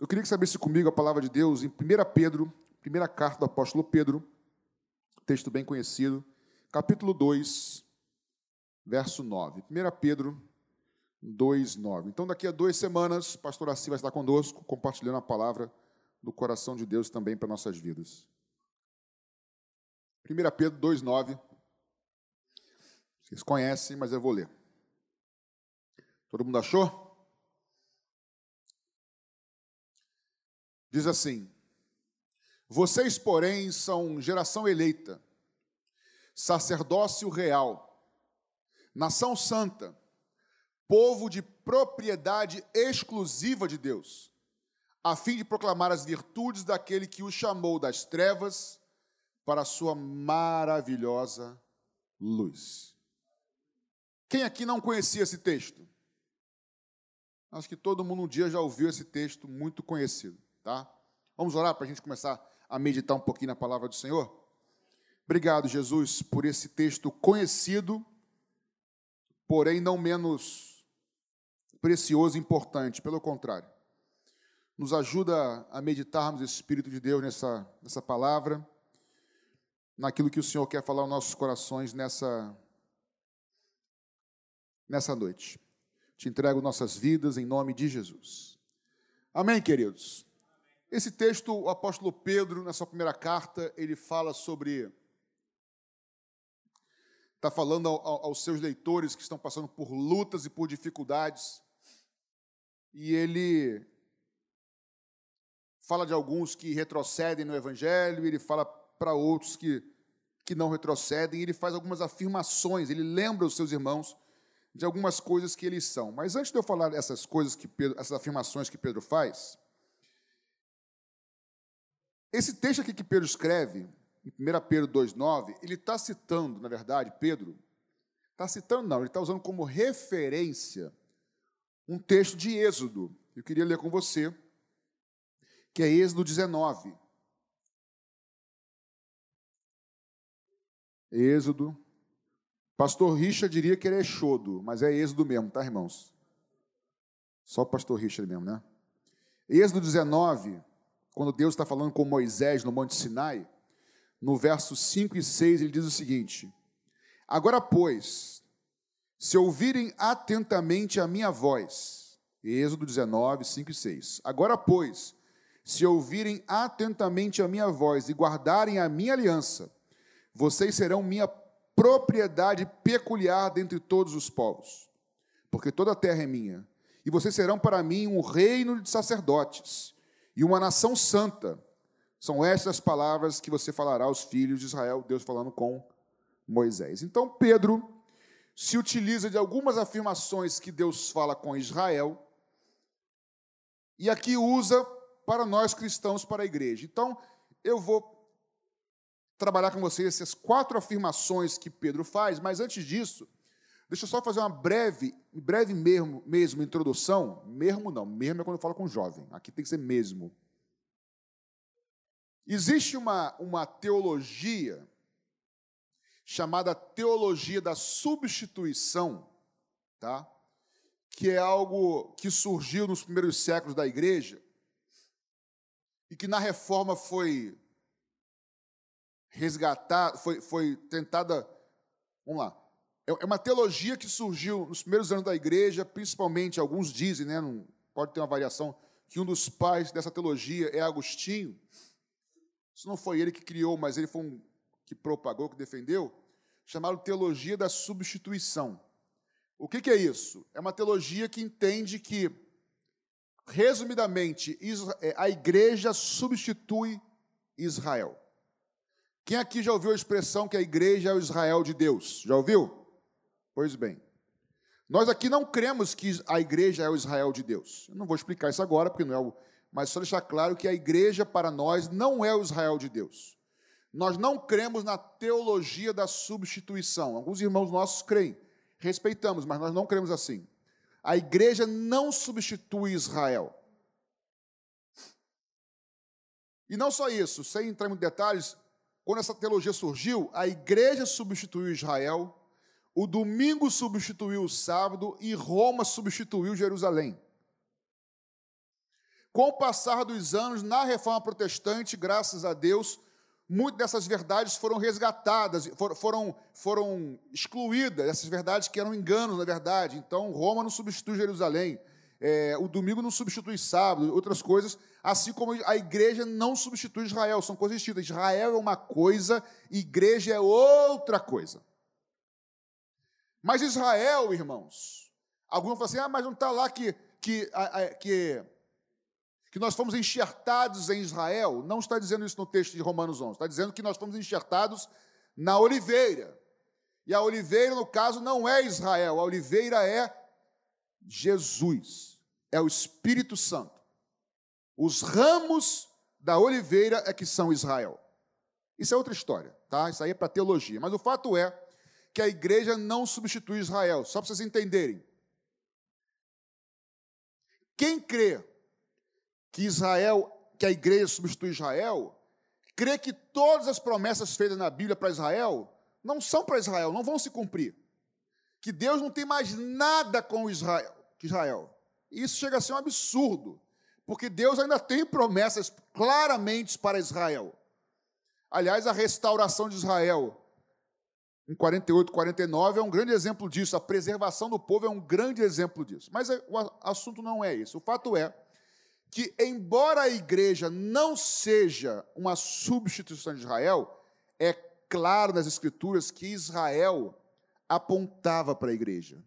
Eu queria que sabesse comigo a palavra de Deus em 1 Pedro, primeira carta do apóstolo Pedro, texto bem conhecido, capítulo 2, verso 9. 1 Pedro 2, 9. Então, daqui a duas semanas, o pastor Assi vai estar conosco, compartilhando a palavra do coração de Deus também para nossas vidas. 1 Pedro 2, 9. Vocês conhecem, mas eu vou ler. Todo mundo achou? Diz assim: Vocês, porém, são geração eleita, sacerdócio real, nação santa, povo de propriedade exclusiva de Deus, a fim de proclamar as virtudes daquele que o chamou das trevas para a sua maravilhosa luz. Quem aqui não conhecia esse texto? Acho que todo mundo um dia já ouviu esse texto muito conhecido, tá? Vamos orar para a gente começar a meditar um pouquinho na palavra do Senhor? Obrigado, Jesus, por esse texto conhecido, porém não menos precioso e importante, pelo contrário. Nos ajuda a meditarmos o Espírito de Deus nessa, nessa palavra, naquilo que o Senhor quer falar aos nossos corações nessa, nessa noite. Te entrego nossas vidas em nome de Jesus. Amém, queridos? Esse texto, o apóstolo Pedro, na sua primeira carta, ele fala sobre. Está falando ao, aos seus leitores que estão passando por lutas e por dificuldades. E ele fala de alguns que retrocedem no Evangelho, ele fala para outros que, que não retrocedem, ele faz algumas afirmações, ele lembra os seus irmãos de algumas coisas que eles são. Mas antes de eu falar essas coisas que Pedro, essas afirmações que Pedro faz, esse texto aqui que Pedro escreve, em 1 Pedro 2,9, ele está citando, na verdade, Pedro, está citando, não, ele está usando como referência um texto de Êxodo. Eu queria ler com você, que é Êxodo 19. Êxodo Pastor Richard diria que ele é Exodo, mas é Êxodo mesmo, tá, irmãos? Só o pastor Richard mesmo, né? Êxodo 19, quando Deus está falando com Moisés no Monte Sinai, no verso 5 e 6, ele diz o seguinte: Agora, pois, se ouvirem atentamente a minha voz, Êxodo 19, 5 e 6. Agora, pois, se ouvirem atentamente a minha voz e guardarem a minha aliança, vocês serão minha propriedade peculiar dentre todos os povos, porque toda a terra é minha, e vocês serão para mim um reino de sacerdotes e uma nação santa. São estas as palavras que você falará aos filhos de Israel, Deus falando com Moisés. Então, Pedro se utiliza de algumas afirmações que Deus fala com Israel, e aqui usa para nós cristãos, para a igreja. Então, eu vou trabalhar com vocês essas quatro afirmações que Pedro faz, mas antes disso, deixa eu só fazer uma breve, breve mesmo, mesmo introdução. Mesmo não, mesmo é quando eu falo com jovem, aqui tem que ser mesmo. Existe uma, uma teologia chamada teologia da substituição, tá? que é algo que surgiu nos primeiros séculos da igreja e que na reforma foi resgatar, foi, foi tentada. Vamos lá. É, é uma teologia que surgiu nos primeiros anos da igreja, principalmente, alguns dizem, né, não, pode ter uma variação, que um dos pais dessa teologia é Agostinho. Isso não foi ele que criou, mas ele foi um que propagou, que defendeu, chamado teologia da substituição. O que, que é isso? É uma teologia que entende que, resumidamente, é, a igreja substitui Israel. Quem aqui já ouviu a expressão que a igreja é o Israel de Deus? Já ouviu? Pois bem. Nós aqui não cremos que a igreja é o Israel de Deus. Eu não vou explicar isso agora, porque não é o. Mas só deixar claro que a igreja para nós não é o Israel de Deus. Nós não cremos na teologia da substituição. Alguns irmãos nossos creem, respeitamos, mas nós não cremos assim. A igreja não substitui Israel. E não só isso, sem entrar em detalhes, quando essa teologia surgiu, a igreja substituiu Israel, o domingo substituiu o sábado e Roma substituiu Jerusalém. Com o passar dos anos, na reforma protestante, graças a Deus, muitas dessas verdades foram resgatadas, foram, foram excluídas, essas verdades que eram enganos, na verdade. Então, Roma não substitui Jerusalém, é, o domingo não substitui sábado, outras coisas, assim como a igreja não substitui Israel, são coisas distintas. Israel é uma coisa, igreja é outra coisa. Mas Israel, irmãos, alguns falam assim: ah, mas não está lá que, que, que, que nós fomos enxertados em Israel. Não está dizendo isso no texto de Romanos 11, está dizendo que nós fomos enxertados na oliveira. E a oliveira, no caso, não é Israel, a oliveira é Jesus, é o Espírito Santo. Os ramos da oliveira é que são Israel. Isso é outra história, tá? Isso aí é para teologia. Mas o fato é que a igreja não substitui Israel, só para vocês entenderem. Quem crê que Israel, que a igreja substitui Israel, crê que todas as promessas feitas na Bíblia para Israel não são para Israel, não vão se cumprir. Que Deus não tem mais nada com Israel, Israel. Isso chega a ser um absurdo, porque Deus ainda tem promessas claramente para Israel. Aliás, a restauração de Israel em 48, 49 é um grande exemplo disso. A preservação do povo é um grande exemplo disso. Mas é, o assunto não é isso. O fato é que, embora a igreja não seja uma substituição de Israel, é claro nas Escrituras que Israel apontava para a igreja.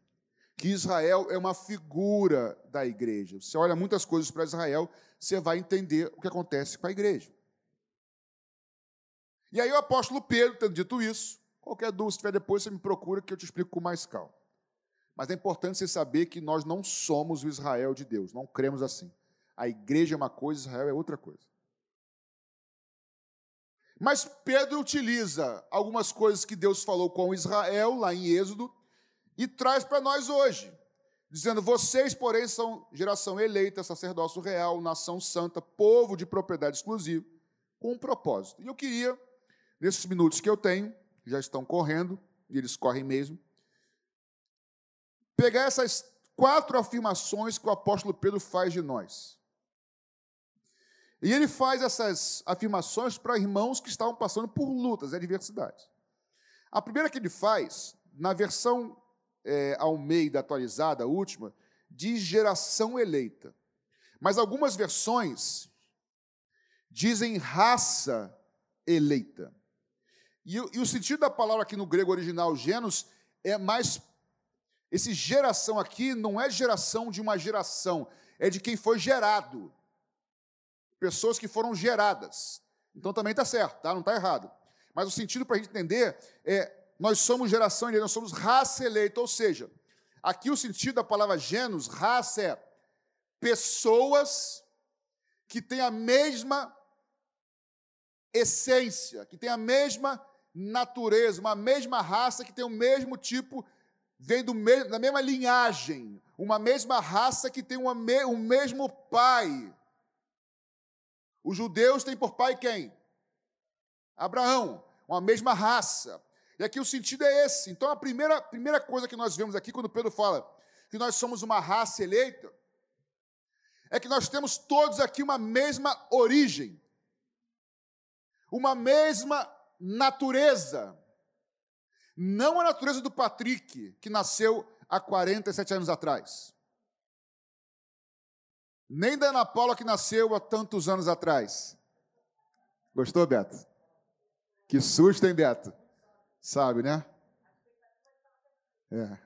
Que Israel é uma figura da igreja. Você olha muitas coisas para Israel, você vai entender o que acontece com a igreja. E aí o apóstolo Pedro, tendo dito isso, Qualquer dúvida, se tiver depois, você me procura que eu te explico com mais calma. Mas é importante você saber que nós não somos o Israel de Deus, não cremos assim. A igreja é uma coisa, Israel é outra coisa. Mas Pedro utiliza algumas coisas que Deus falou com Israel, lá em Êxodo, e traz para nós hoje, dizendo: Vocês, porém, são geração eleita, sacerdócio real, nação santa, povo de propriedade exclusiva, com um propósito. E eu queria, nesses minutos que eu tenho, já estão correndo, e eles correm mesmo. Pegar essas quatro afirmações que o apóstolo Pedro faz de nós. E ele faz essas afirmações para irmãos que estavam passando por lutas e adversidades. A primeira que ele faz, na versão é, Almeida atualizada, a última, diz geração eleita. Mas algumas versões dizem raça eleita. E, e, o sentido da palavra aqui no grego original, genos, é mais. Esse geração aqui não é geração de uma geração, é de quem foi gerado. Pessoas que foram geradas. Então também está certo, tá? não está errado. Mas o sentido para a gente entender é: nós somos geração eleita, nós somos raça eleita, ou seja, aqui o sentido da palavra genos, raça é pessoas que têm a mesma essência, que têm a mesma natureza, uma mesma raça que tem o mesmo tipo, vem do me da mesma linhagem, uma mesma raça que tem uma me o mesmo pai. Os judeus têm por pai quem? Abraão, uma mesma raça. E aqui o sentido é esse. Então a primeira, primeira coisa que nós vemos aqui, quando Pedro fala que nós somos uma raça eleita, é que nós temos todos aqui uma mesma origem, uma mesma natureza. Não a natureza do Patrick, que nasceu há 47 anos atrás. Nem da Ana Paula, que nasceu há tantos anos atrás. Gostou, Beto? Que susto, hein, Beto? Sabe, né? É.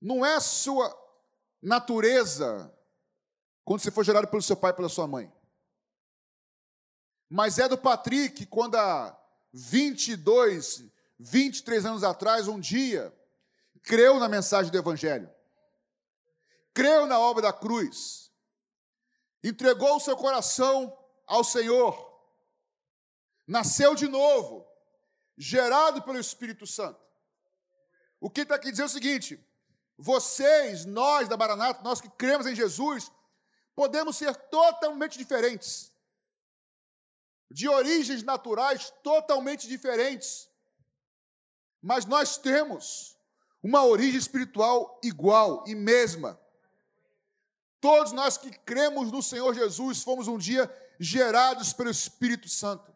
Não é sua natureza quando você foi gerado pelo seu pai e pela sua mãe. Mas é do Patrick quando há 22, 23 anos atrás, um dia, creu na mensagem do Evangelho, creu na obra da cruz, entregou o seu coração ao Senhor, nasceu de novo, gerado pelo Espírito Santo. O que está aqui dizer é o seguinte: vocês, nós da Maranata, nós que cremos em Jesus, podemos ser totalmente diferentes de origens naturais totalmente diferentes. Mas nós temos uma origem espiritual igual e mesma. Todos nós que cremos no Senhor Jesus fomos um dia gerados pelo Espírito Santo.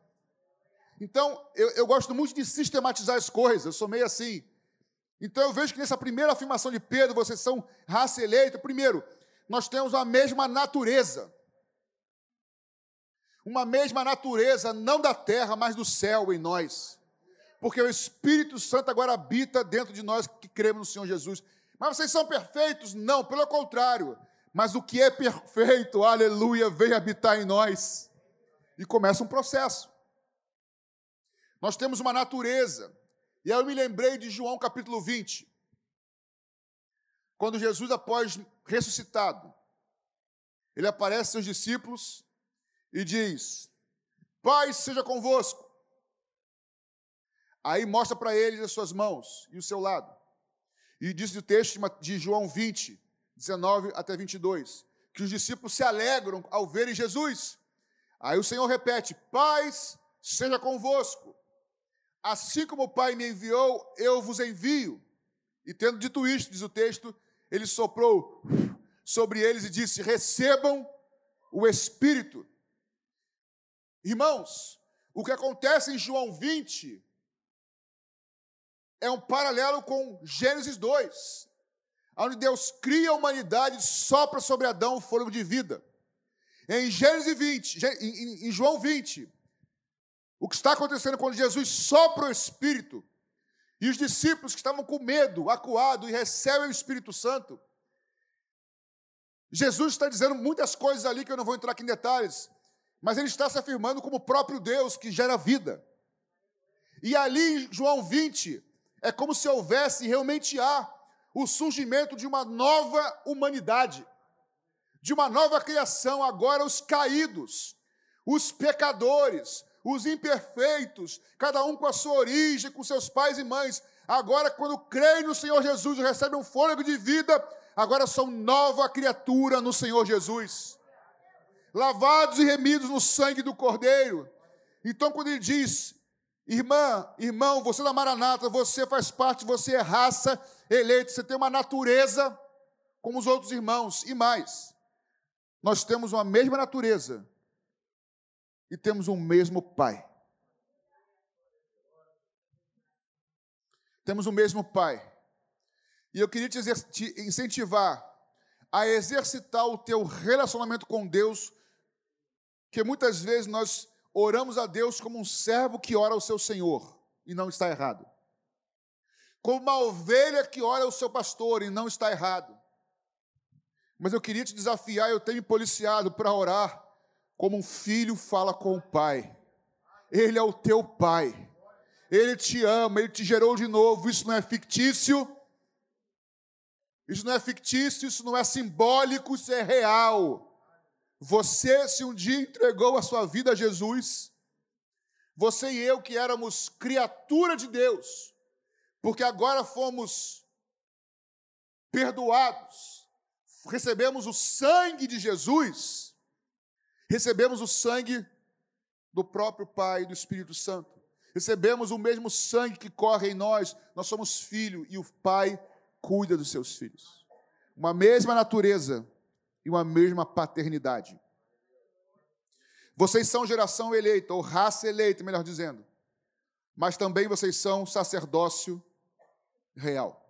Então, eu, eu gosto muito de sistematizar as coisas, eu sou meio assim. Então, eu vejo que nessa primeira afirmação de Pedro, vocês são raça eleita. Primeiro, nós temos a mesma natureza. Uma mesma natureza, não da terra, mas do céu em nós. Porque o Espírito Santo agora habita dentro de nós que cremos no Senhor Jesus. Mas vocês são perfeitos? Não, pelo contrário. Mas o que é perfeito, aleluia, vem habitar em nós. E começa um processo. Nós temos uma natureza. E aí eu me lembrei de João capítulo 20. Quando Jesus, após ressuscitado, ele aparece aos seus discípulos e diz: Pai seja convosco. Aí mostra para eles as suas mãos e o seu lado. E diz o texto de João 20, 19 até 22, que os discípulos se alegram ao verem Jesus. Aí o Senhor repete: Paz seja convosco. Assim como o Pai me enviou, eu vos envio. E tendo dito isto, diz o texto, ele soprou sobre eles e disse: Recebam o Espírito. Irmãos, o que acontece em João 20 é um paralelo com Gênesis 2 onde Deus cria a humanidade e sopra sobre Adão o fôlego de vida. Em Gênesis 20, em João 20, o que está acontecendo quando Jesus sopra o Espírito e os discípulos que estavam com medo, acuados e recebem o Espírito Santo, Jesus está dizendo muitas coisas ali que eu não vou entrar aqui em detalhes, mas ele está se afirmando como o próprio Deus que gera vida. E ali em João 20, é como se houvesse, realmente há, o surgimento de uma nova humanidade, de uma nova criação. Agora, os caídos, os pecadores, os imperfeitos, cada um com a sua origem, com seus pais e mães. Agora, quando creem no Senhor Jesus e recebem um fôlego de vida, agora são nova criatura no Senhor Jesus. Lavados e remidos no sangue do Cordeiro. Então, quando ele diz, irmã, irmão, você é da Maranata, você faz parte, você é raça eleito, você tem uma natureza como os outros irmãos, e mais, nós temos uma mesma natureza e temos um mesmo Pai. Temos o mesmo Pai. E eu queria te, te incentivar a exercitar o teu relacionamento com Deus, que muitas vezes nós oramos a Deus como um servo que ora ao seu Senhor, e não está errado como uma ovelha que olha o seu pastor, e não está errado. Mas eu queria te desafiar, eu tenho me policiado para orar como um filho fala com o pai. Ele é o teu pai. Ele te ama, ele te gerou de novo. Isso não é fictício. Isso não é fictício, isso não é simbólico, isso é real. Você, se um dia entregou a sua vida a Jesus, você e eu que éramos criatura de Deus, porque agora fomos perdoados, recebemos o sangue de Jesus, recebemos o sangue do próprio Pai e do Espírito Santo, recebemos o mesmo sangue que corre em nós, nós somos filho e o Pai cuida dos seus filhos. Uma mesma natureza e uma mesma paternidade. Vocês são geração eleita, ou raça eleita, melhor dizendo, mas também vocês são sacerdócio real.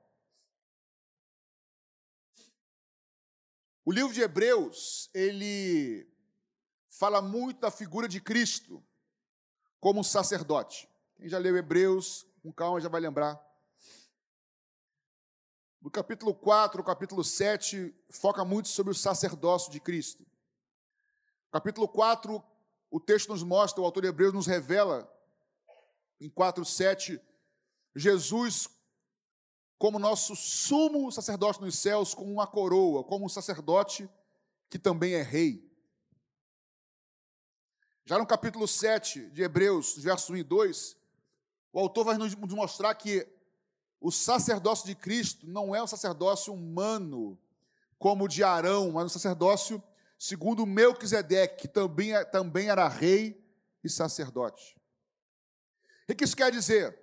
O livro de Hebreus, ele fala muito da figura de Cristo como sacerdote. Quem já leu Hebreus, com calma já vai lembrar. No capítulo 4, o capítulo 7, foca muito sobre o sacerdócio de Cristo. capítulo 4, o texto nos mostra, o autor de Hebreus nos revela, em 4, 7, Jesus como nosso sumo sacerdote nos céus, com uma coroa, como um sacerdote que também é rei. Já no capítulo 7 de Hebreus, versos 1 e 2, o autor vai nos mostrar que o sacerdócio de Cristo não é um sacerdócio humano, como o de Arão, mas um sacerdócio segundo Melquisedeque, que também, é, também era rei e sacerdote. O que isso quer dizer?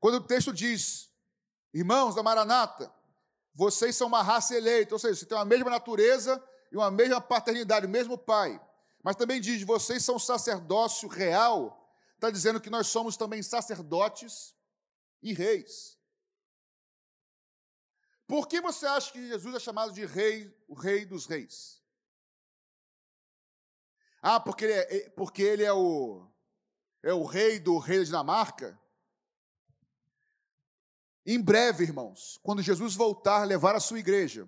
Quando o texto diz Irmãos da Maranata, vocês são uma raça eleita, ou seja, você tem a mesma natureza e uma mesma paternidade, o mesmo pai. Mas também diz: vocês são sacerdócio real. Está dizendo que nós somos também sacerdotes e reis. Por que você acha que Jesus é chamado de rei, o rei dos reis? Ah, porque ele é, porque ele é, o, é o rei do rei da Dinamarca? Em breve, irmãos, quando Jesus voltar levar a sua igreja,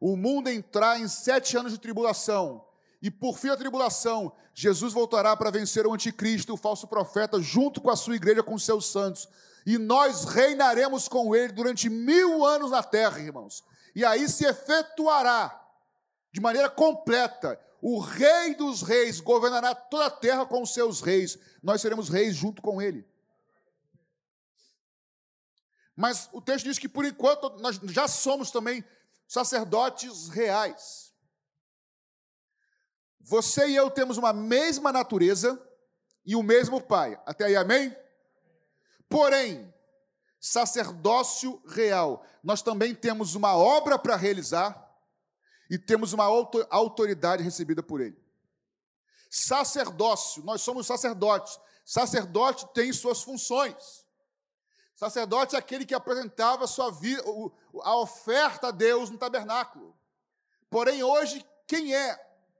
o mundo entrar em sete anos de tribulação, e por fim da tribulação, Jesus voltará para vencer o anticristo, o falso profeta, junto com a sua igreja, com seus santos. E nós reinaremos com ele durante mil anos na terra, irmãos. E aí se efetuará, de maneira completa, o rei dos reis governará toda a terra com os seus reis. Nós seremos reis junto com ele. Mas o texto diz que por enquanto nós já somos também sacerdotes reais. Você e eu temos uma mesma natureza e o mesmo Pai. Até aí, amém? Porém, sacerdócio real, nós também temos uma obra para realizar e temos uma autoridade recebida por Ele. Sacerdócio, nós somos sacerdotes. Sacerdote tem suas funções. Sacerdote é aquele que apresentava sua vida, a oferta a Deus no tabernáculo. Porém, hoje, quem é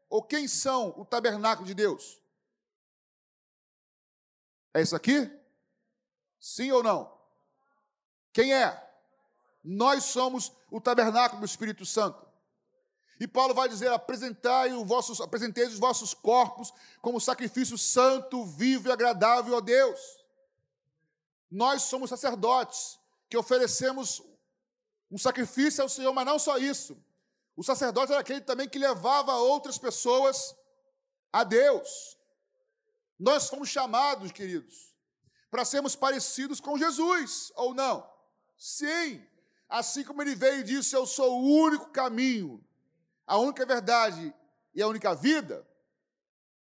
ou quem são o tabernáculo de Deus? É isso aqui? Sim ou não? Quem é? Nós somos o tabernáculo do Espírito Santo. E Paulo vai dizer: apresentai os vossos, apresentei os vossos corpos como sacrifício santo, vivo e agradável a Deus. Nós somos sacerdotes que oferecemos um sacrifício ao Senhor, mas não só isso. O sacerdote era aquele também que levava outras pessoas a Deus. Nós fomos chamados, queridos, para sermos parecidos com Jesus, ou não? Sim. Assim como ele veio e disse: Eu sou o único caminho, a única verdade e a única vida.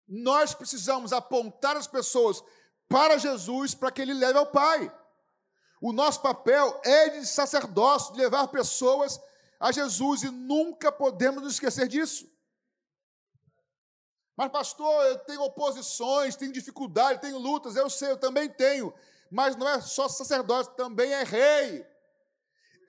Nós precisamos apontar as pessoas para Jesus para que ele leve ao Pai. O nosso papel é de sacerdócio, de levar pessoas a Jesus e nunca podemos nos esquecer disso. Mas, pastor, eu tenho oposições, tenho dificuldade, tenho lutas, eu sei, eu também tenho. Mas não é só sacerdote, também é rei.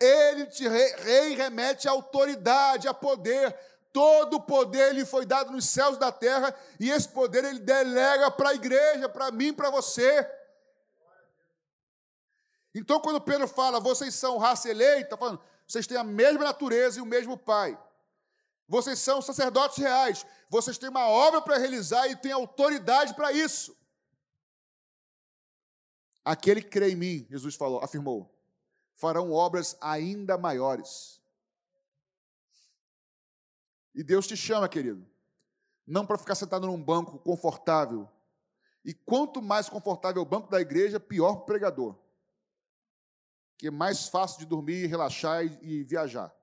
Ele, te, rei, rei remete a autoridade, a poder. Todo o poder lhe foi dado nos céus da terra, e esse poder ele delega para a igreja, para mim, para você. Então, quando Pedro fala, vocês são raça eleita, tá falando, vocês têm a mesma natureza e o mesmo Pai. Vocês são sacerdotes reais. Vocês têm uma obra para realizar e têm autoridade para isso. Aquele que crê em mim, Jesus falou, afirmou, farão obras ainda maiores. E Deus te chama, querido, não para ficar sentado num banco confortável. E quanto mais confortável o banco da igreja, pior o pregador que é mais fácil de dormir, relaxar e, e viajar.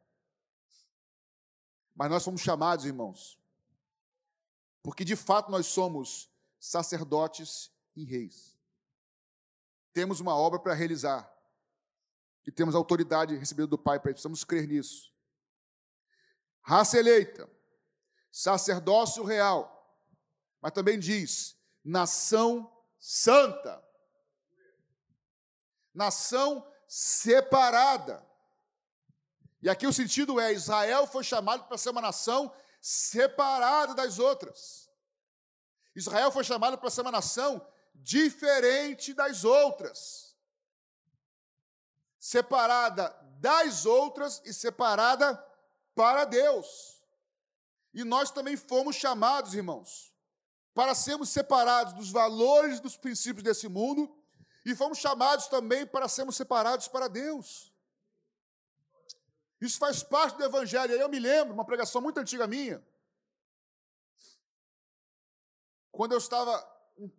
Mas nós somos chamados, irmãos, porque de fato nós somos sacerdotes e reis. Temos uma obra para realizar e temos autoridade recebida do Pai para precisamos crer nisso. Raça eleita, sacerdócio real, mas também diz nação santa. Nação separada. E aqui o sentido é: Israel foi chamado para ser uma nação separada das outras. Israel foi chamado para ser uma nação diferente das outras. Separada das outras e separada para Deus. E nós também fomos chamados, irmãos, para sermos separados dos valores, dos princípios desse mundo e fomos chamados também para sermos separados para Deus. Isso faz parte do Evangelho. Eu me lembro, uma pregação muito antiga minha, quando eu estava,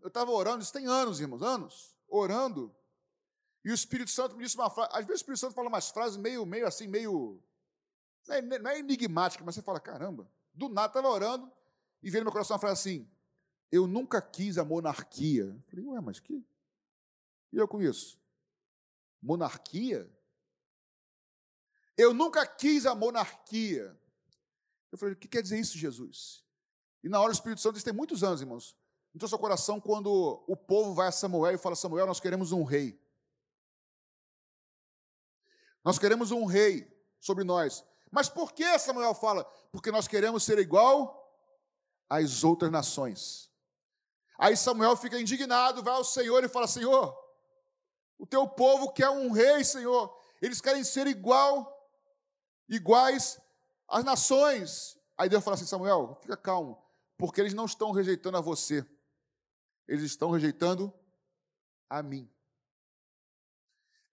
eu estava orando, isso tem anos, irmãos, anos, orando, e o Espírito Santo me disse uma frase, às vezes o Espírito Santo fala umas frases meio, meio assim, meio, não é, não é enigmática, mas você fala, caramba, do nada estava orando, e veio no meu coração uma frase assim, eu nunca quis a monarquia. Eu falei, ué, mas que, e eu com isso? Monarquia? Eu nunca quis a monarquia. Eu falei, o que quer dizer isso, Jesus? E na hora o Espírito Santo, isso tem muitos anos, irmãos. Então, seu coração quando o povo vai a Samuel e fala: Samuel, nós queremos um rei. Nós queremos um rei sobre nós. Mas por que Samuel fala? Porque nós queremos ser igual às outras nações. Aí Samuel fica indignado, vai ao Senhor e fala: Senhor, o teu povo quer um rei, Senhor. Eles querem ser igual, iguais às nações. Aí Deus fala assim: Samuel, fica calmo, porque eles não estão rejeitando a você, eles estão rejeitando a mim.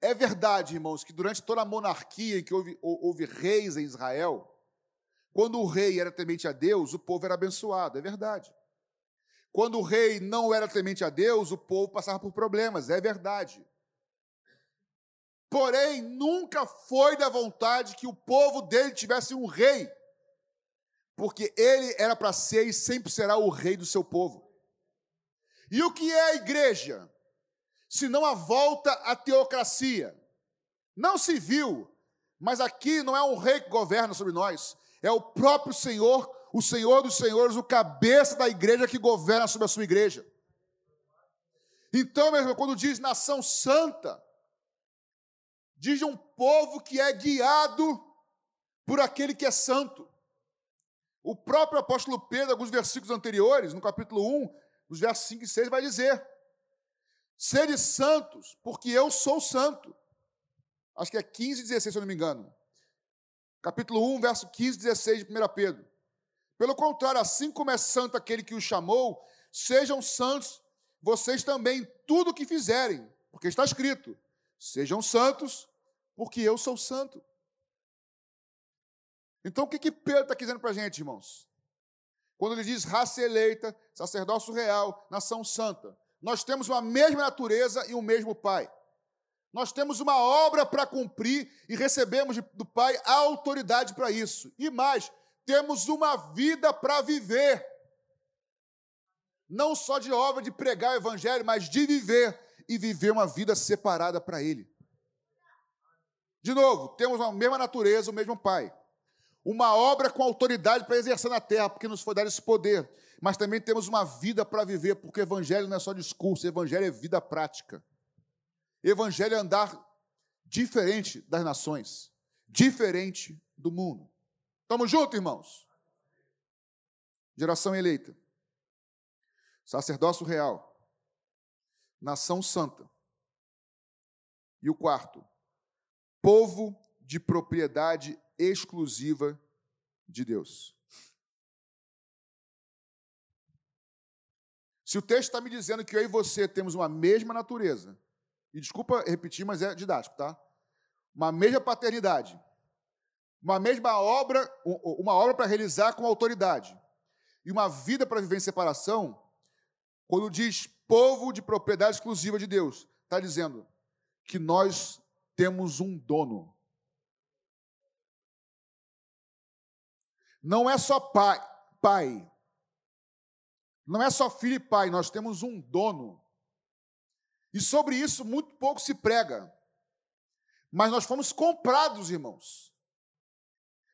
É verdade, irmãos, que durante toda a monarquia em que houve, houve reis em Israel, quando o rei era temente a Deus, o povo era abençoado, é verdade. Quando o rei não era temente a Deus, o povo passava por problemas, é verdade. Porém, nunca foi da vontade que o povo dele tivesse um rei, porque ele era para ser e sempre será o rei do seu povo. E o que é a igreja? Senão a volta à teocracia. Não civil, mas aqui não é um rei que governa sobre nós, é o próprio Senhor, o Senhor dos Senhores, o cabeça da igreja que governa sobre a sua igreja. Então, mesmo quando diz nação santa, diz de um povo que é guiado por aquele que é santo. O próprio apóstolo Pedro, alguns versículos anteriores, no capítulo 1, os versos 5 e 6, vai dizer: Sede santos, porque eu sou santo. Acho que é 15 e 16, se eu não me engano. Capítulo 1, verso 15 e 16 de 1 Pedro. Pelo contrário, assim como é santo aquele que o chamou, sejam santos vocês também tudo o que fizerem, porque está escrito: Sejam santos, porque eu sou santo. Então, o que, que Pedro está dizendo para a gente, irmãos? Quando ele diz raça eleita, sacerdócio real, nação santa, nós temos uma mesma natureza e o um mesmo Pai. Nós temos uma obra para cumprir e recebemos do Pai a autoridade para isso. E mais, temos uma vida para viver. Não só de obra de pregar o Evangelho, mas de viver e viver uma vida separada para Ele. De novo, temos a mesma natureza, o mesmo Pai. Uma obra com autoridade para exercer na terra, porque nos foi dado esse poder. Mas também temos uma vida para viver, porque Evangelho não é só discurso, Evangelho é vida prática. Evangelho é andar diferente das nações, diferente do mundo. Estamos juntos, irmãos? Geração eleita, sacerdócio real, nação santa. E o quarto, povo de propriedade exclusiva de Deus. Se o texto está me dizendo que eu e você temos uma mesma natureza, e desculpa repetir, mas é didático, tá? Uma mesma paternidade, uma mesma obra, uma obra para realizar com autoridade, e uma vida para viver em separação, quando diz povo de propriedade exclusiva de Deus, está dizendo que nós temos um dono. Não é só pai, pai. Não é só filho e pai, nós temos um dono. E sobre isso muito pouco se prega. Mas nós fomos comprados, irmãos.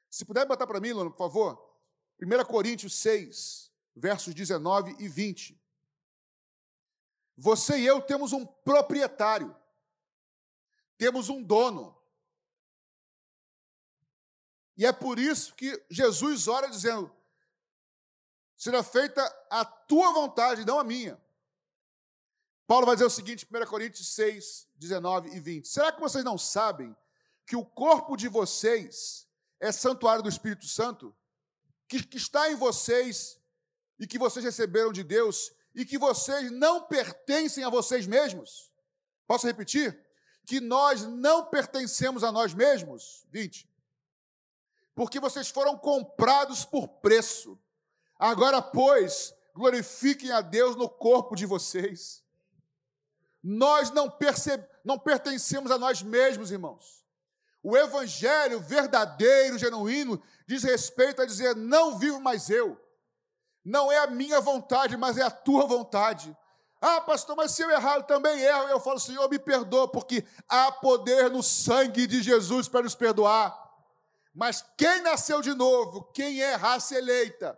Se puder botar para mim, Luna, por favor. 1 Coríntios 6, versos 19 e 20. Você e eu temos um proprietário, temos um dono. E é por isso que Jesus ora dizendo: será feita a tua vontade, não a minha. Paulo vai dizer o seguinte, 1 Coríntios 6, 19 e 20. Será que vocês não sabem que o corpo de vocês é santuário do Espírito Santo, que, que está em vocês e que vocês receberam de Deus e que vocês não pertencem a vocês mesmos. Posso repetir? Que nós não pertencemos a nós mesmos. 20. Porque vocês foram comprados por preço. Agora, pois, glorifiquem a Deus no corpo de vocês. Nós não, perceb... não pertencemos a nós mesmos, irmãos. O evangelho verdadeiro, genuíno, diz respeito a dizer: não vivo mais eu, não é a minha vontade, mas é a tua vontade. Ah, pastor, mas se eu errar, eu também erro. Eu falo, Senhor, me perdoa, porque há poder no sangue de Jesus para nos perdoar. Mas quem nasceu de novo, quem é raça eleita,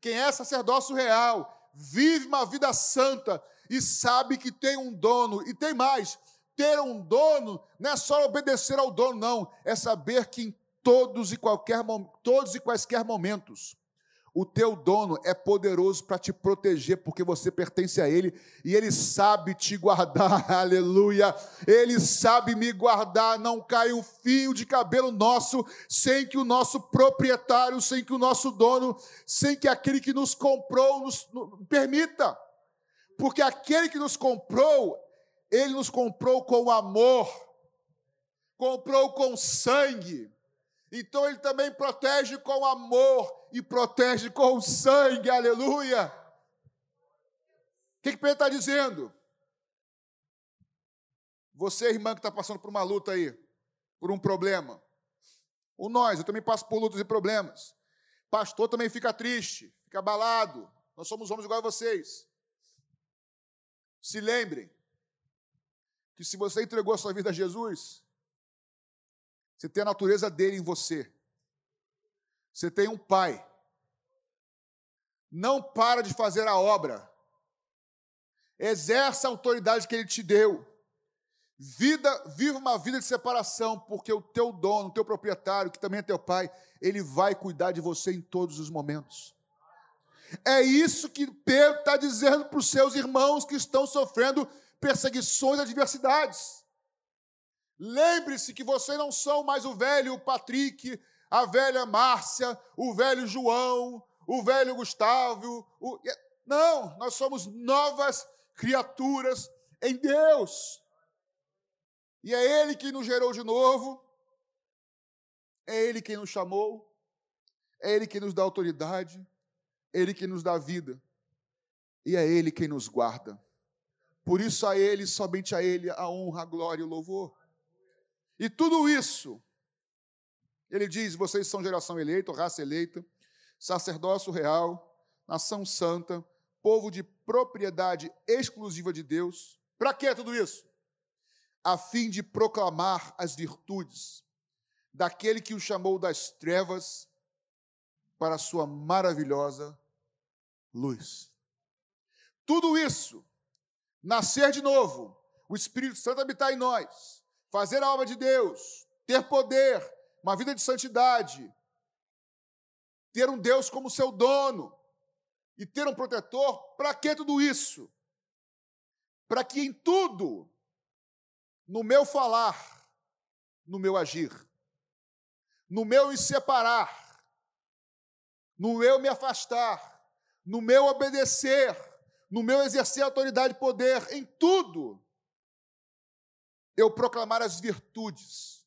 quem é sacerdócio real, vive uma vida santa e sabe que tem um dono, e tem mais, ter um dono não é só obedecer ao dono, não, é saber que em todos e qualquer todos e quaisquer momentos o teu dono é poderoso para te proteger, porque você pertence a Ele e Ele sabe te guardar, aleluia. Ele sabe me guardar, não cai um fio de cabelo nosso sem que o nosso proprietário, sem que o nosso dono, sem que aquele que nos comprou nos, nos permita. Porque aquele que nos comprou, Ele nos comprou com amor, comprou com sangue então ele também protege com amor e protege com sangue, aleluia. O que, que Pedro está dizendo? Você, irmã, que está passando por uma luta aí, por um problema. Ou nós, eu também passo por lutas e problemas. Pastor também fica triste, fica abalado. Nós somos homens igual a vocês. Se lembrem que se você entregou a sua vida a Jesus, você tem a natureza dele em você. Você tem um pai. Não para de fazer a obra. Exerça a autoridade que ele te deu. Vida, viva uma vida de separação, porque o teu dono, o teu proprietário, que também é teu pai, ele vai cuidar de você em todos os momentos. É isso que Pedro está dizendo para os seus irmãos que estão sofrendo perseguições e adversidades. Lembre-se que vocês não são mais o velho Patrick, a velha Márcia, o velho João, o velho Gustavo. O... Não, nós somos novas criaturas em Deus. E é Ele quem nos gerou de novo, é Ele quem nos chamou, é Ele quem nos dá autoridade, é Ele quem nos dá vida, e é Ele quem nos guarda. Por isso a Ele, somente a Ele, a honra, a glória e o louvor. E tudo isso, ele diz: vocês são geração eleita, raça eleita, sacerdócio real, nação santa, povo de propriedade exclusiva de Deus. Para que tudo isso? A fim de proclamar as virtudes daquele que o chamou das trevas para a sua maravilhosa luz. Tudo isso, nascer de novo, o Espírito Santo habitar em nós, fazer a obra de Deus, ter poder, uma vida de santidade, ter um Deus como seu dono e ter um protetor, para que tudo isso? Para que em tudo, no meu falar, no meu agir, no meu me separar, no meu me afastar, no meu obedecer, no meu exercer autoridade e poder, em tudo, eu proclamar as virtudes.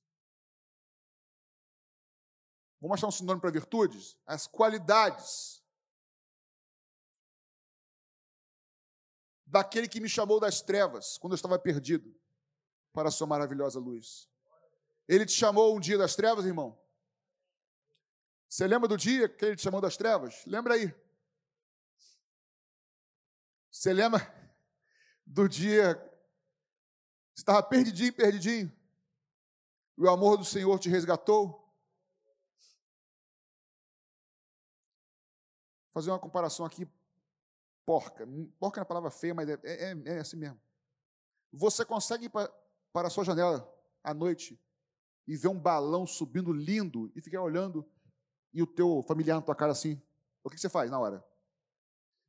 Vamos achar um sinônimo para virtudes? As qualidades daquele que me chamou das trevas, quando eu estava perdido, para a sua maravilhosa luz. Ele te chamou um dia das trevas, irmão? Você lembra do dia que ele te chamou das trevas? Lembra aí. Você lembra do dia estava perdidinho, perdidinho. E o amor do Senhor te resgatou. Vou fazer uma comparação aqui, porca. Porca é uma palavra feia, mas é, é, é assim mesmo. Você consegue ir para, para a sua janela à noite e ver um balão subindo lindo e ficar olhando e o teu familiar na tua cara assim. O que você faz na hora?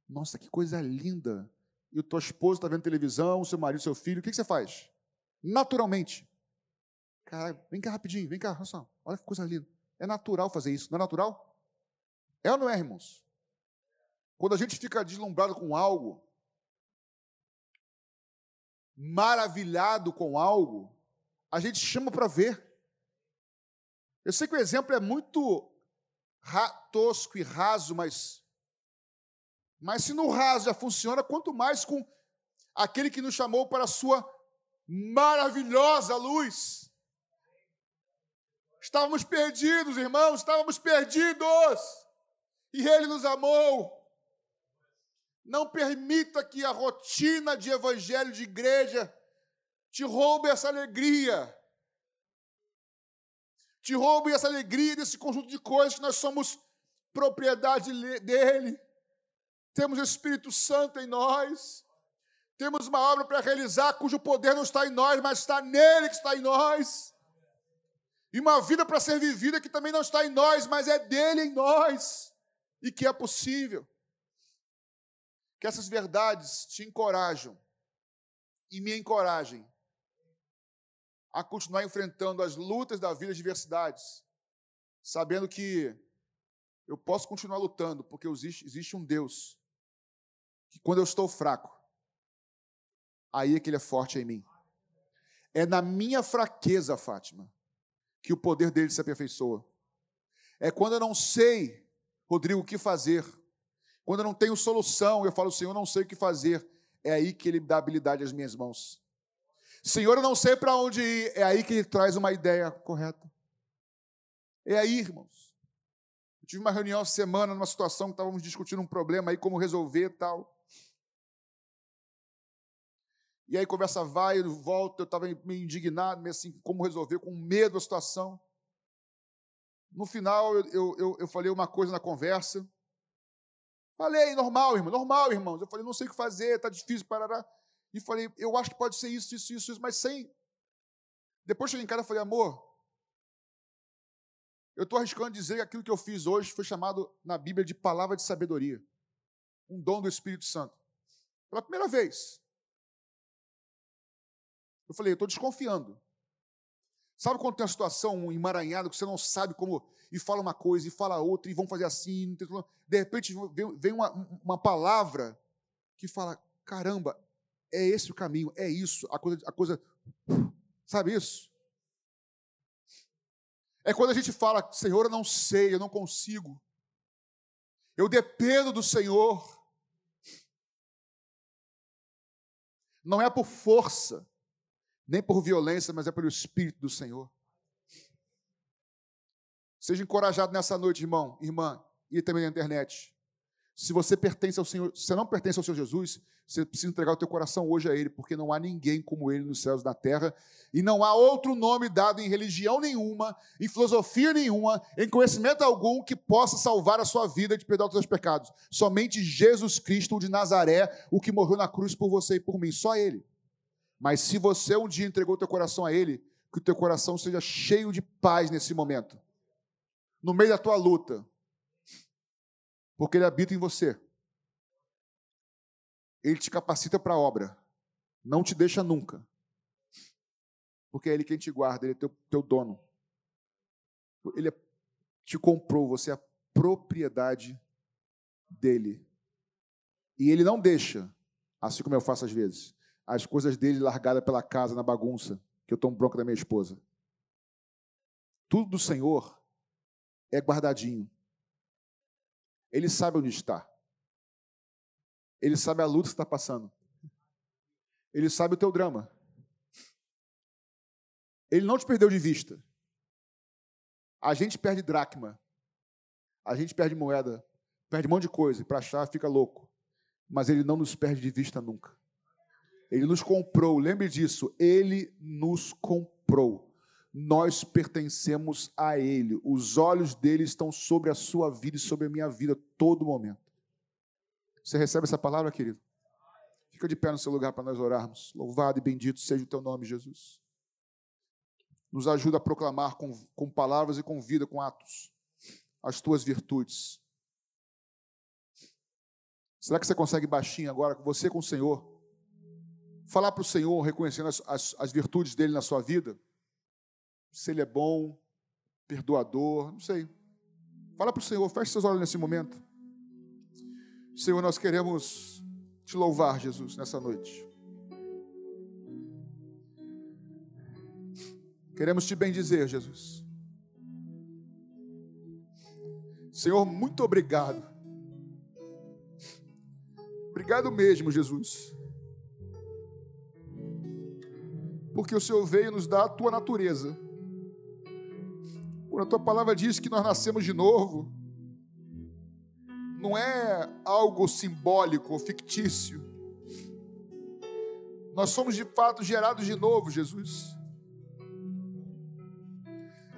Nossa, que coisa linda. E o teu esposo está vendo televisão, o seu marido, seu filho, o que você faz? Naturalmente. Cara, vem cá rapidinho, vem cá, olha que coisa linda. É natural fazer isso, não é natural? É ou não é, irmãos? Quando a gente fica deslumbrado com algo, maravilhado com algo, a gente chama para ver. Eu sei que o exemplo é muito tosco e raso, mas, mas se no raso já funciona, quanto mais com aquele que nos chamou para a sua maravilhosa luz. Estávamos perdidos, irmãos, estávamos perdidos. E Ele nos amou. Não permita que a rotina de evangelho de igreja te roube essa alegria. te roube essa alegria desse conjunto de coisas que nós somos propriedade dele. Temos o Espírito Santo em nós. Temos uma obra para realizar cujo poder não está em nós, mas está nele que está em nós. E uma vida para ser vivida que também não está em nós, mas é dele em nós. E que é possível. Que essas verdades te encorajam e me encorajem a continuar enfrentando as lutas da vida, as diversidades, sabendo que eu posso continuar lutando, porque existe, existe um Deus que, quando eu estou fraco, aí é que Ele é forte em mim. É na minha fraqueza, Fátima, que o poder dele se aperfeiçoa. É quando eu não sei, Rodrigo, o que fazer. Quando eu não tenho solução, eu falo, Senhor, não sei o que fazer. É aí que Ele dá habilidade às minhas mãos. Senhor, eu não sei para onde ir. É aí que Ele traz uma ideia correta. É aí, irmãos. Eu tive uma reunião semana, numa situação que estávamos discutindo um problema aí, como resolver e tal. E aí conversa vai, volta, eu estava meio indignado, meio assim, como resolver, com medo da situação. No final, eu, eu, eu, falei uma coisa na conversa. Falei, normal, irmão, normal, irmãos. Eu falei, não sei o que fazer, está difícil, parará. E falei, eu acho que pode ser isso, isso, isso, isso, mas sem. Depois cheguei em casa e falei, amor, eu estou arriscando dizer que aquilo que eu fiz hoje foi chamado na Bíblia de palavra de sabedoria. Um dom do Espírito Santo. Pela primeira vez. Eu falei, eu estou desconfiando. Sabe quando tem uma situação emaranhada que você não sabe como. E fala uma coisa, e fala outra, e vão fazer assim. De repente vem uma, uma palavra que fala: caramba, é esse o caminho, é isso, a coisa. A coisa sabe isso? É quando a gente fala, Senhor, eu não sei, eu não consigo. Eu dependo do Senhor. Não é por força, nem por violência, mas é pelo Espírito do Senhor. Seja encorajado nessa noite, irmão, irmã, e também na internet. Se você pertence ao Senhor, se não pertence ao Senhor Jesus, você precisa entregar o teu coração hoje a Ele, porque não há ninguém como Ele nos céus e na terra, e não há outro nome dado em religião nenhuma, em filosofia nenhuma, em conhecimento algum que possa salvar a sua vida de perdão dos seus pecados. Somente Jesus Cristo de Nazaré, o que morreu na cruz por você e por mim, só Ele. Mas se você um dia entregou teu coração a Ele, que o teu coração seja cheio de paz nesse momento, no meio da tua luta, porque Ele habita em você. Ele te capacita para a obra. Não te deixa nunca. Porque é Ele quem te guarda, Ele é teu, teu dono. Ele é, te comprou, você é a propriedade dele. E Ele não deixa, assim como eu faço às vezes, as coisas dele largadas pela casa na bagunça, que eu tomo bronca da minha esposa. Tudo do Senhor é guardadinho. Ele sabe onde está. Ele sabe a luta que está passando. Ele sabe o teu drama. Ele não te perdeu de vista. A gente perde dracma. A gente perde moeda. Perde um monte de coisa. E para achar fica louco. Mas ele não nos perde de vista nunca. Ele nos comprou. Lembre disso. Ele nos comprou. Nós pertencemos a Ele. Os olhos dele estão sobre a sua vida e sobre a minha vida todo momento. Você recebe essa palavra, querido? Fica de pé no seu lugar para nós orarmos. Louvado e bendito seja o teu nome, Jesus. Nos ajuda a proclamar com, com palavras e com vida, com atos, as tuas virtudes. Será que você consegue baixinho agora, você com o Senhor? Falar para o Senhor, reconhecendo as, as, as virtudes dele na sua vida? Se ele é bom, perdoador, não sei. Fala para o Senhor, feche seus olhos nesse momento. Senhor, nós queremos te louvar, Jesus, nessa noite. Queremos te bendizer, Jesus. Senhor, muito obrigado. Obrigado mesmo, Jesus. Porque o Senhor veio nos dar a tua natureza. Quando a tua palavra diz que nós nascemos de novo, não é algo simbólico ou fictício. Nós somos de fato gerados de novo, Jesus.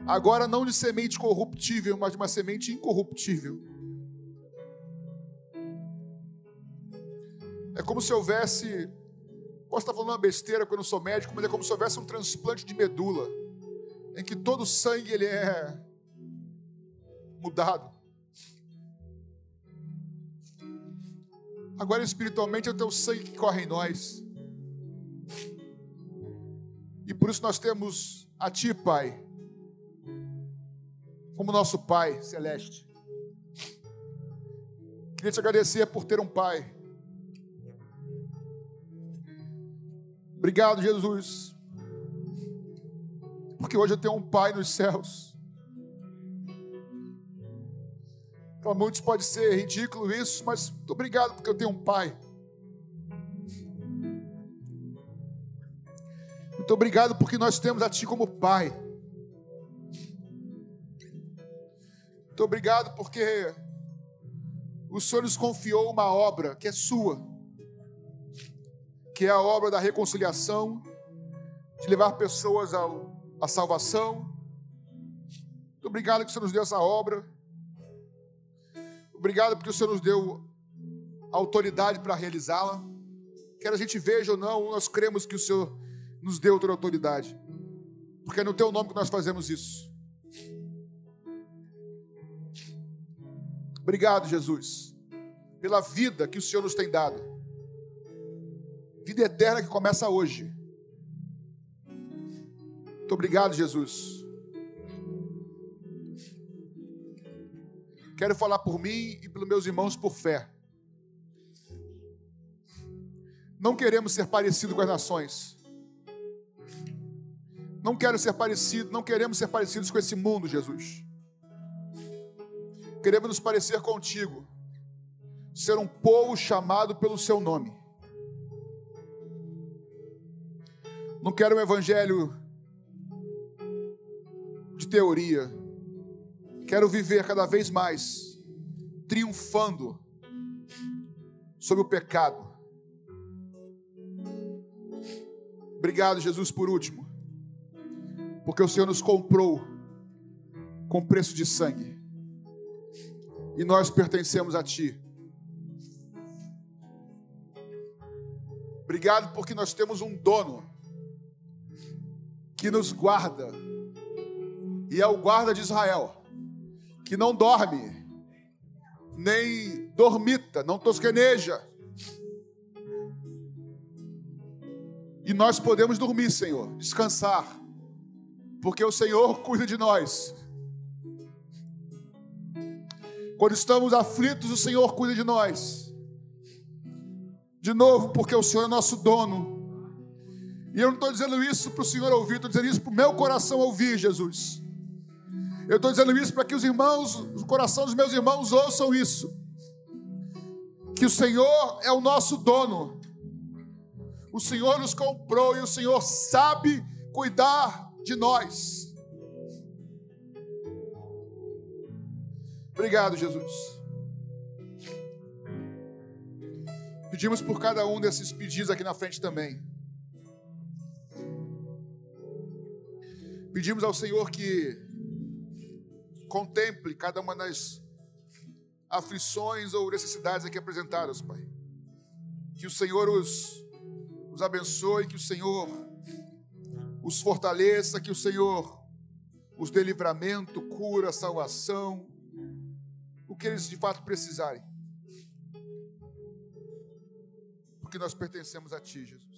Agora não de semente corruptível, mas de uma semente incorruptível. É como se houvesse. Posso estar falando uma besteira porque eu não sou médico, mas é como se houvesse um transplante de medula, em que todo o sangue ele é mudado. Agora, espiritualmente, é o teu sangue que corre em nós. E por isso nós temos a Ti, Pai, como nosso Pai celeste. Queria te agradecer por ter um Pai. Obrigado, Jesus. Porque hoje eu tenho um Pai nos céus. Para muitos pode ser ridículo isso, mas muito obrigado porque eu tenho um Pai. Muito obrigado porque nós temos a Ti como Pai. Muito obrigado porque o Senhor nos confiou uma obra que é sua, que é a obra da reconciliação, de levar pessoas ao, à salvação. Muito obrigado que o Senhor nos deu essa obra. Obrigado porque o Senhor nos deu autoridade para realizá-la. Quer a gente veja ou não, nós cremos que o Senhor nos deu outra autoridade. Porque é no teu nome que nós fazemos isso. Obrigado, Jesus, pela vida que o Senhor nos tem dado. Vida eterna que começa hoje. Muito obrigado, Jesus. Quero falar por mim e pelos meus irmãos por fé. Não queremos ser parecidos com as nações. Não quero ser parecido, não queremos ser parecidos com esse mundo, Jesus queremos nos parecer contigo, ser um povo chamado pelo seu nome. Não quero um evangelho de teoria. Quero viver cada vez mais triunfando sobre o pecado. Obrigado, Jesus, por último, porque o Senhor nos comprou com preço de sangue e nós pertencemos a Ti. Obrigado porque nós temos um dono que nos guarda, e é o guarda de Israel, que não dorme, nem dormita, não tosqueneja. E nós podemos dormir, Senhor, descansar, porque o Senhor cuida de nós. Quando estamos aflitos, o Senhor cuida de nós. De novo, porque o Senhor é nosso dono. E eu não estou dizendo isso para o Senhor ouvir, estou dizendo isso para o meu coração ouvir, Jesus. Eu estou dizendo isso para que os irmãos, o coração dos meus irmãos ouçam isso. Que o Senhor é o nosso dono. O Senhor nos comprou e o Senhor sabe cuidar de nós. Obrigado, Jesus. Pedimos por cada um desses pedidos aqui na frente também. Pedimos ao Senhor que contemple cada uma das aflições ou necessidades aqui apresentadas, Pai. Que o Senhor os, os abençoe, que o Senhor os fortaleça, que o Senhor os dê livramento, cura, salvação o que eles de fato precisarem. Porque nós pertencemos a Ti, Jesus.